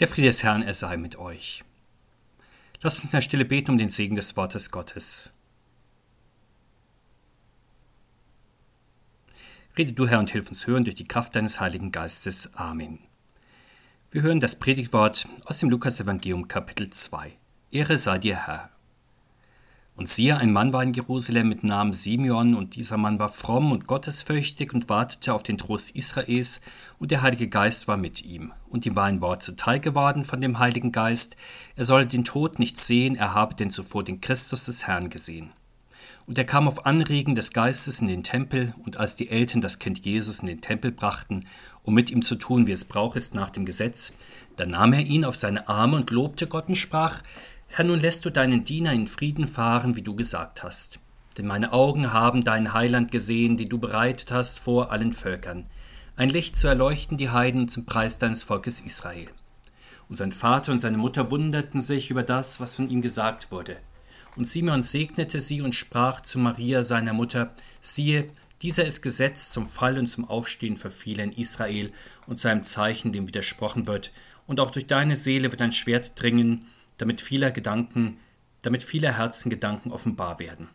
Der Friede des Herrn, er sei mit euch. Lasst uns in der Stille beten um den Segen des Wortes Gottes. Rede du, Herr, und hilf uns hören durch die Kraft deines Heiligen Geistes. Amen. Wir hören das Predigtwort aus dem Lukas-Evangelium, Kapitel 2. Ehre sei dir, Herr. Und siehe, ein Mann war in Jerusalem mit Namen Simeon, und dieser Mann war fromm und gottesfürchtig und wartete auf den Trost Israels, und der Heilige Geist war mit ihm. Und ihm war ein Wort zuteil geworden von dem Heiligen Geist, er solle den Tod nicht sehen, er habe denn zuvor den Christus des Herrn gesehen. Und er kam auf Anregen des Geistes in den Tempel, und als die Eltern das Kind Jesus in den Tempel brachten, um mit ihm zu tun, wie es Brauch ist nach dem Gesetz, da nahm er ihn auf seine Arme und lobte Gott und sprach, Herr, nun lässt du deinen Diener in Frieden fahren, wie du gesagt hast. Denn meine Augen haben dein Heiland gesehen, die du bereitet hast vor allen Völkern. Ein Licht zu erleuchten die Heiden zum Preis deines Volkes Israel. Und sein Vater und seine Mutter wunderten sich über das, was von ihm gesagt wurde. Und Simeon segnete sie und sprach zu Maria, seiner Mutter, siehe, dieser ist gesetzt zum Fall und zum Aufstehen für viele in Israel und zu einem Zeichen, dem widersprochen wird, und auch durch deine Seele wird ein Schwert dringen, damit vieler Gedanken, damit vieler Herzen Gedanken offenbar werden.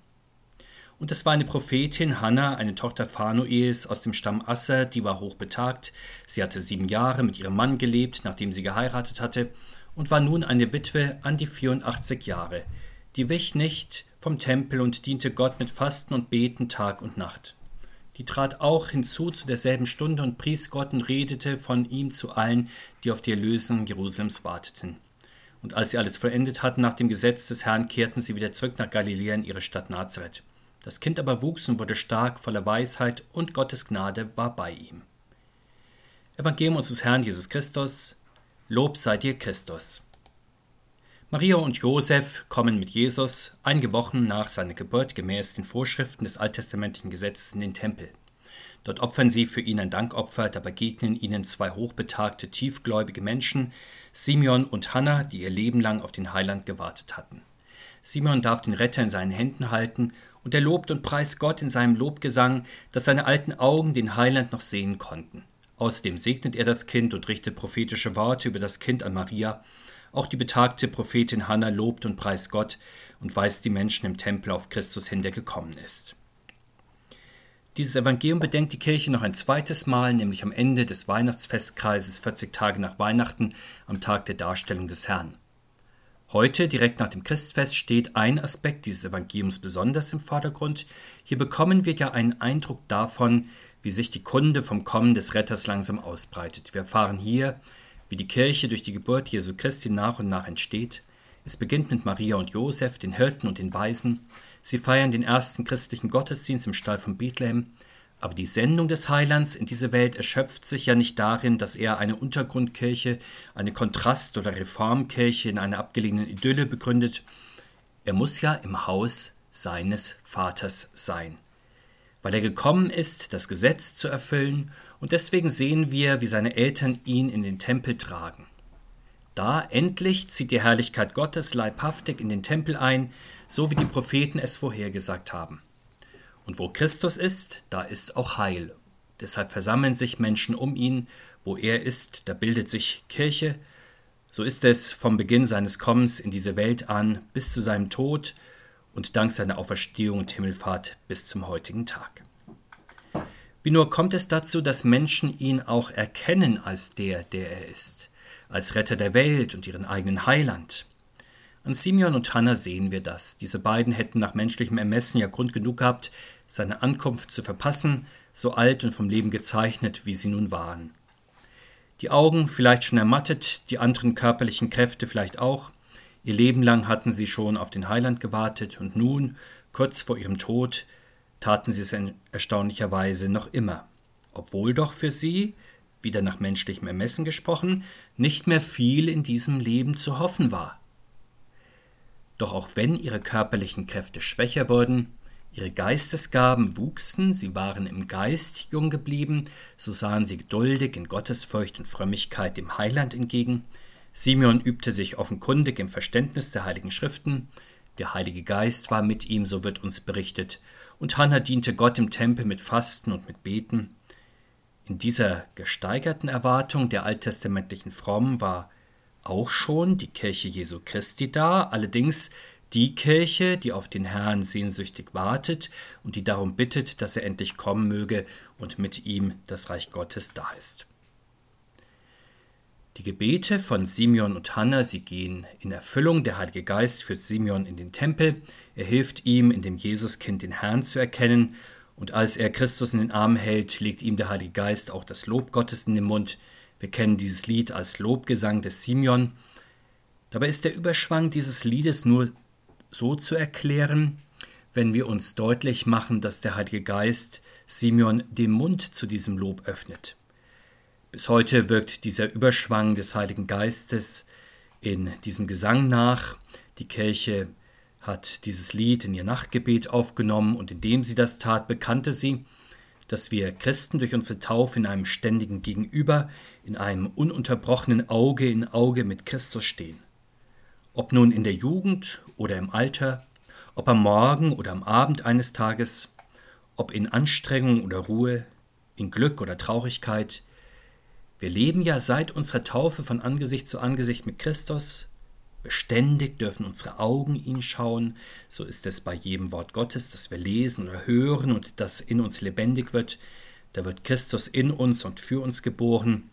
Und es war eine Prophetin, Hannah, eine Tochter Phanuels aus dem Stamm Asser, die war hochbetagt. Sie hatte sieben Jahre mit ihrem Mann gelebt, nachdem sie geheiratet hatte, und war nun eine Witwe an die 84 Jahre. Die wich nicht vom Tempel und diente Gott mit Fasten und Beten Tag und Nacht. Die trat auch hinzu zu derselben Stunde und pries Gott und redete von ihm zu allen, die auf die Erlösung Jerusalems warteten. Und als sie alles vollendet hatten nach dem Gesetz des Herrn, kehrten sie wieder zurück nach Galiläa in ihre Stadt Nazareth. Das Kind aber wuchs und wurde stark, voller Weisheit, und Gottes Gnade war bei ihm. Evangelium unseres Herrn Jesus Christus, Lob sei dir Christus. Maria und Josef kommen mit Jesus einige Wochen nach seiner Geburt gemäß den Vorschriften des alttestamentlichen Gesetzes in den Tempel. Dort opfern sie für ihn ein Dankopfer, da begegnen ihnen zwei hochbetagte, tiefgläubige Menschen, Simeon und Hannah, die ihr Leben lang auf den Heiland gewartet hatten. Simeon darf den Retter in seinen Händen halten, und er lobt und preist Gott in seinem Lobgesang, dass seine alten Augen den Heiland noch sehen konnten. Außerdem segnet er das Kind und richtet prophetische Worte über das Kind an Maria. Auch die betagte Prophetin Hannah lobt und preist Gott und weist die Menschen im Tempel auf Christus hin, der gekommen ist. Dieses Evangelium bedenkt die Kirche noch ein zweites Mal, nämlich am Ende des Weihnachtsfestkreises 40 Tage nach Weihnachten, am Tag der Darstellung des Herrn. Heute, direkt nach dem Christfest, steht ein Aspekt dieses Evangeliums besonders im Vordergrund. Hier bekommen wir ja einen Eindruck davon, wie sich die Kunde vom Kommen des Retters langsam ausbreitet. Wir erfahren hier, wie die Kirche durch die Geburt Jesu Christi nach und nach entsteht. Es beginnt mit Maria und Josef, den Hirten und den Weisen. Sie feiern den ersten christlichen Gottesdienst im Stall von Bethlehem. Aber die Sendung des Heilands in diese Welt erschöpft sich ja nicht darin, dass er eine Untergrundkirche, eine Kontrast- oder Reformkirche in einer abgelegenen Idylle begründet. Er muss ja im Haus seines Vaters sein, weil er gekommen ist, das Gesetz zu erfüllen, und deswegen sehen wir, wie seine Eltern ihn in den Tempel tragen. Da endlich zieht die Herrlichkeit Gottes leibhaftig in den Tempel ein, so wie die Propheten es vorhergesagt haben. Und wo Christus ist, da ist auch Heil. Deshalb versammeln sich Menschen um ihn, wo er ist, da bildet sich Kirche. So ist es vom Beginn seines Kommens in diese Welt an bis zu seinem Tod und dank seiner Auferstehung und Himmelfahrt bis zum heutigen Tag. Wie nur kommt es dazu, dass Menschen ihn auch erkennen als der, der er ist als Retter der Welt und ihren eigenen Heiland. An Simeon und Hannah sehen wir das. Diese beiden hätten nach menschlichem Ermessen ja Grund genug gehabt, seine Ankunft zu verpassen, so alt und vom Leben gezeichnet, wie sie nun waren. Die Augen vielleicht schon ermattet, die anderen körperlichen Kräfte vielleicht auch. Ihr Leben lang hatten sie schon auf den Heiland gewartet und nun, kurz vor ihrem Tod, taten sie es erstaunlicherweise noch immer, obwohl doch für sie wieder nach menschlichem Ermessen gesprochen, nicht mehr viel in diesem Leben zu hoffen war. Doch auch wenn ihre körperlichen Kräfte schwächer wurden, ihre Geistesgaben wuchsen, sie waren im Geist jung geblieben, so sahen sie geduldig in Gottesfurcht und Frömmigkeit dem Heiland entgegen, Simeon übte sich offenkundig im Verständnis der heiligen Schriften, der Heilige Geist war mit ihm, so wird uns berichtet, und Hannah diente Gott im Tempel mit Fasten und mit Beten, in dieser gesteigerten Erwartung der alttestamentlichen Frommen war auch schon die Kirche Jesu Christi dar, allerdings die Kirche, die auf den Herrn sehnsüchtig wartet und die darum bittet, dass er endlich kommen möge und mit ihm das Reich Gottes da ist. Die Gebete von Simeon und Hannah, sie gehen in Erfüllung. Der Heilige Geist führt Simeon in den Tempel. Er hilft ihm, in dem Jesuskind den Herrn zu erkennen. Und als er Christus in den Arm hält, legt ihm der Heilige Geist auch das Lob Gottes in den Mund. Wir kennen dieses Lied als Lobgesang des Simeon. Dabei ist der Überschwang dieses Liedes nur so zu erklären, wenn wir uns deutlich machen, dass der Heilige Geist Simeon den Mund zu diesem Lob öffnet. Bis heute wirkt dieser Überschwang des Heiligen Geistes in diesem Gesang nach. Die Kirche hat dieses Lied in ihr Nachtgebet aufgenommen und indem sie das tat, bekannte sie, dass wir Christen durch unsere Taufe in einem ständigen Gegenüber, in einem ununterbrochenen Auge in Auge mit Christus stehen. Ob nun in der Jugend oder im Alter, ob am Morgen oder am Abend eines Tages, ob in Anstrengung oder Ruhe, in Glück oder Traurigkeit, wir leben ja seit unserer Taufe von Angesicht zu Angesicht mit Christus. Beständig dürfen unsere Augen ihn schauen. So ist es bei jedem Wort Gottes, das wir lesen oder hören und das in uns lebendig wird. Da wird Christus in uns und für uns geboren.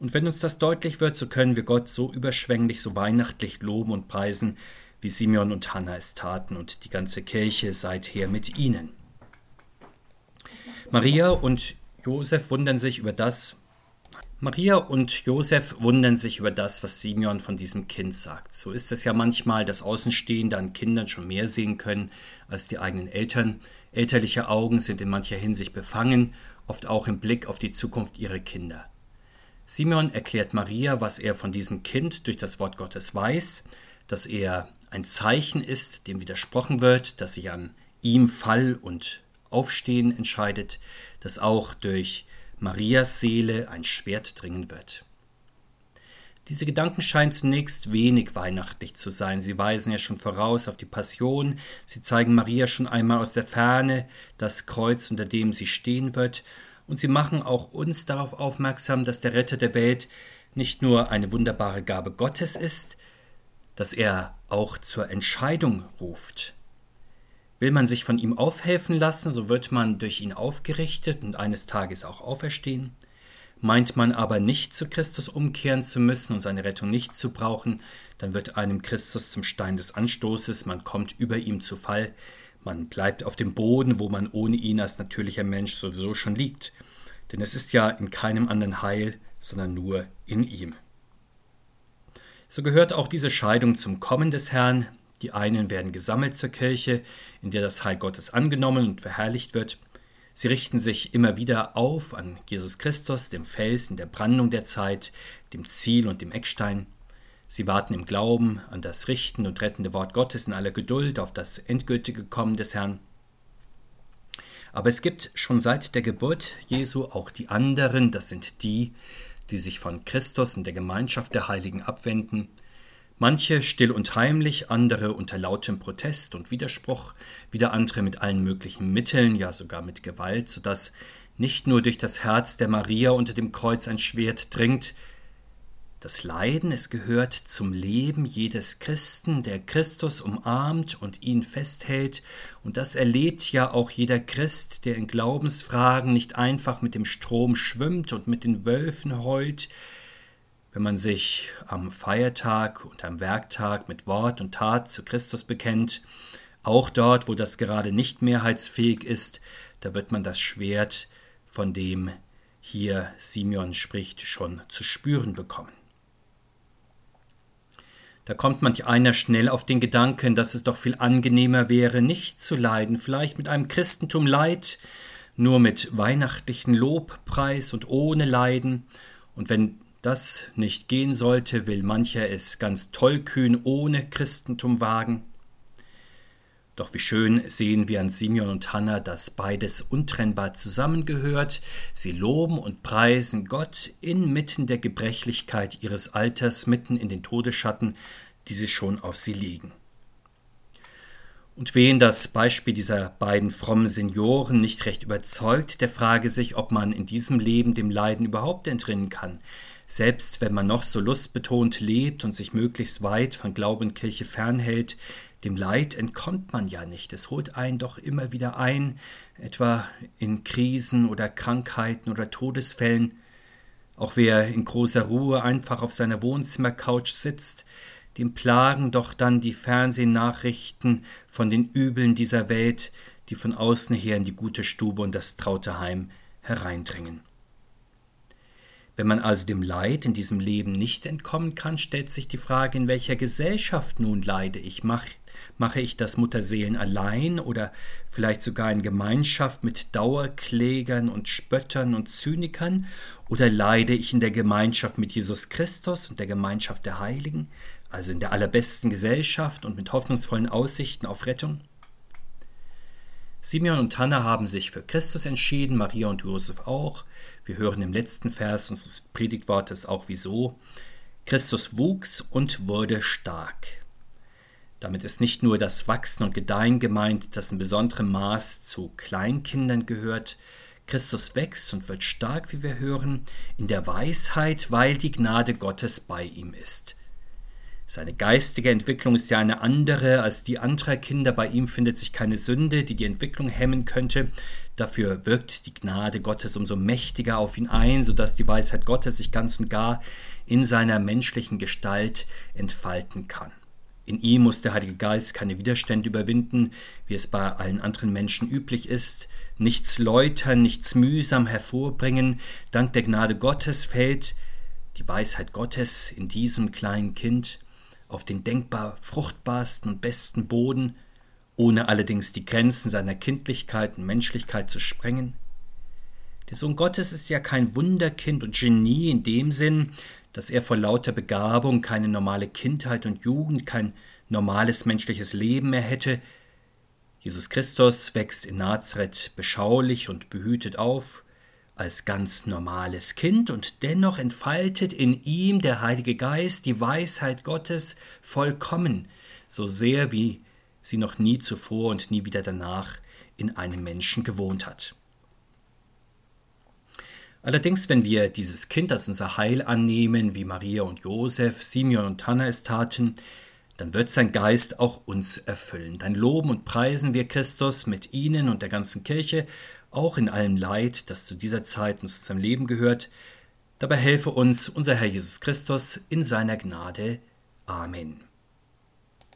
Und wenn uns das deutlich wird, so können wir Gott so überschwänglich, so weihnachtlich loben und preisen, wie Simeon und Hannah es taten und die ganze Kirche seither mit ihnen. Maria und Josef wundern sich über das, Maria und Josef wundern sich über das, was Simeon von diesem Kind sagt. So ist es ja manchmal, dass Außenstehende an Kindern schon mehr sehen können als die eigenen Eltern. Elterliche Augen sind in mancher Hinsicht befangen, oft auch im Blick auf die Zukunft ihrer Kinder. Simeon erklärt Maria, was er von diesem Kind durch das Wort Gottes weiß, dass er ein Zeichen ist, dem widersprochen wird, dass sich an ihm Fall und Aufstehen entscheidet, dass auch durch Marias Seele ein Schwert dringen wird. Diese Gedanken scheinen zunächst wenig weihnachtlich zu sein. Sie weisen ja schon voraus auf die Passion. Sie zeigen Maria schon einmal aus der Ferne das Kreuz, unter dem sie stehen wird. Und sie machen auch uns darauf aufmerksam, dass der Retter der Welt nicht nur eine wunderbare Gabe Gottes ist, dass er auch zur Entscheidung ruft. Will man sich von ihm aufhelfen lassen, so wird man durch ihn aufgerichtet und eines Tages auch auferstehen. Meint man aber nicht zu Christus umkehren zu müssen und seine Rettung nicht zu brauchen, dann wird einem Christus zum Stein des Anstoßes, man kommt über ihm zu Fall, man bleibt auf dem Boden, wo man ohne ihn als natürlicher Mensch sowieso schon liegt. Denn es ist ja in keinem anderen Heil, sondern nur in ihm. So gehört auch diese Scheidung zum Kommen des Herrn, die einen werden gesammelt zur Kirche, in der das Heil Gottes angenommen und verherrlicht wird. Sie richten sich immer wieder auf an Jesus Christus, dem Felsen der Brandung der Zeit, dem Ziel und dem Eckstein. Sie warten im Glauben an das richten und rettende Wort Gottes in aller Geduld auf das endgültige Kommen des Herrn. Aber es gibt schon seit der Geburt Jesu auch die anderen, das sind die, die sich von Christus und der Gemeinschaft der Heiligen abwenden, Manche still und heimlich, andere unter lautem Protest und Widerspruch, wieder andere mit allen möglichen Mitteln, ja sogar mit Gewalt, so dass nicht nur durch das Herz der Maria unter dem Kreuz ein Schwert dringt, das Leiden, es gehört zum Leben jedes Christen, der Christus umarmt und ihn festhält, und das erlebt ja auch jeder Christ, der in Glaubensfragen nicht einfach mit dem Strom schwimmt und mit den Wölfen heult, wenn man sich am Feiertag und am Werktag mit Wort und Tat zu Christus bekennt, auch dort, wo das gerade nicht mehrheitsfähig ist, da wird man das Schwert, von dem hier Simeon spricht, schon zu spüren bekommen. Da kommt manch einer schnell auf den Gedanken, dass es doch viel angenehmer wäre, nicht zu leiden, vielleicht mit einem Christentum Leid, nur mit weihnachtlichen Lobpreis und ohne Leiden. Und wenn das nicht gehen sollte, will mancher es ganz tollkühn ohne Christentum wagen. Doch wie schön sehen wir an Simeon und Hannah, dass beides untrennbar zusammengehört. Sie loben und preisen Gott inmitten der Gebrechlichkeit ihres Alters, mitten in den Todesschatten, die sie schon auf sie liegen. Und wen das Beispiel dieser beiden frommen Senioren nicht recht überzeugt, der frage sich, ob man in diesem Leben dem Leiden überhaupt entrinnen kann. Selbst wenn man noch so lustbetont lebt und sich möglichst weit von Glauben und Kirche fernhält, dem Leid entkommt man ja nicht. Es holt einen doch immer wieder ein, etwa in Krisen oder Krankheiten oder Todesfällen. Auch wer in großer Ruhe einfach auf seiner Wohnzimmercouch sitzt, dem plagen doch dann die Fernsehnachrichten von den Übeln dieser Welt, die von außen her in die gute Stube und das traute Heim hereindringen. Wenn man also dem Leid in diesem Leben nicht entkommen kann, stellt sich die Frage, in welcher Gesellschaft nun leide ich? Mach, mache ich das Mutterseelen allein oder vielleicht sogar in Gemeinschaft mit Dauerklägern und Spöttern und Zynikern? Oder leide ich in der Gemeinschaft mit Jesus Christus und der Gemeinschaft der Heiligen, also in der allerbesten Gesellschaft und mit hoffnungsvollen Aussichten auf Rettung? Simeon und Hannah haben sich für Christus entschieden, Maria und Josef auch. Wir hören im letzten Vers unseres Predigtwortes auch wieso. Christus wuchs und wurde stark. Damit ist nicht nur das Wachsen und Gedeihen gemeint, das in besonderem Maß zu Kleinkindern gehört. Christus wächst und wird stark, wie wir hören, in der Weisheit, weil die Gnade Gottes bei ihm ist. Seine geistige Entwicklung ist ja eine andere als die anderer Kinder. Bei ihm findet sich keine Sünde, die die Entwicklung hemmen könnte. Dafür wirkt die Gnade Gottes umso mächtiger auf ihn ein, sodass die Weisheit Gottes sich ganz und gar in seiner menschlichen Gestalt entfalten kann. In ihm muss der Heilige Geist keine Widerstände überwinden, wie es bei allen anderen Menschen üblich ist, nichts läutern, nichts mühsam hervorbringen. Dank der Gnade Gottes fällt die Weisheit Gottes in diesem kleinen Kind auf den denkbar fruchtbarsten und besten Boden, ohne allerdings die Grenzen seiner Kindlichkeit und Menschlichkeit zu sprengen? Der Sohn Gottes ist ja kein Wunderkind und Genie in dem Sinn, dass er vor lauter Begabung keine normale Kindheit und Jugend, kein normales menschliches Leben mehr hätte. Jesus Christus wächst in Nazareth beschaulich und behütet auf, als ganz normales Kind und dennoch entfaltet in ihm der Heilige Geist die Weisheit Gottes vollkommen, so sehr wie sie noch nie zuvor und nie wieder danach in einem Menschen gewohnt hat. Allerdings, wenn wir dieses Kind als unser Heil annehmen, wie Maria und Josef, Simeon und Hannah es taten, dann wird sein Geist auch uns erfüllen. Dann loben und preisen wir Christus mit ihnen und der ganzen Kirche auch in allem Leid, das zu dieser Zeit und zu unserem Leben gehört. Dabei helfe uns unser Herr Jesus Christus in seiner Gnade. Amen.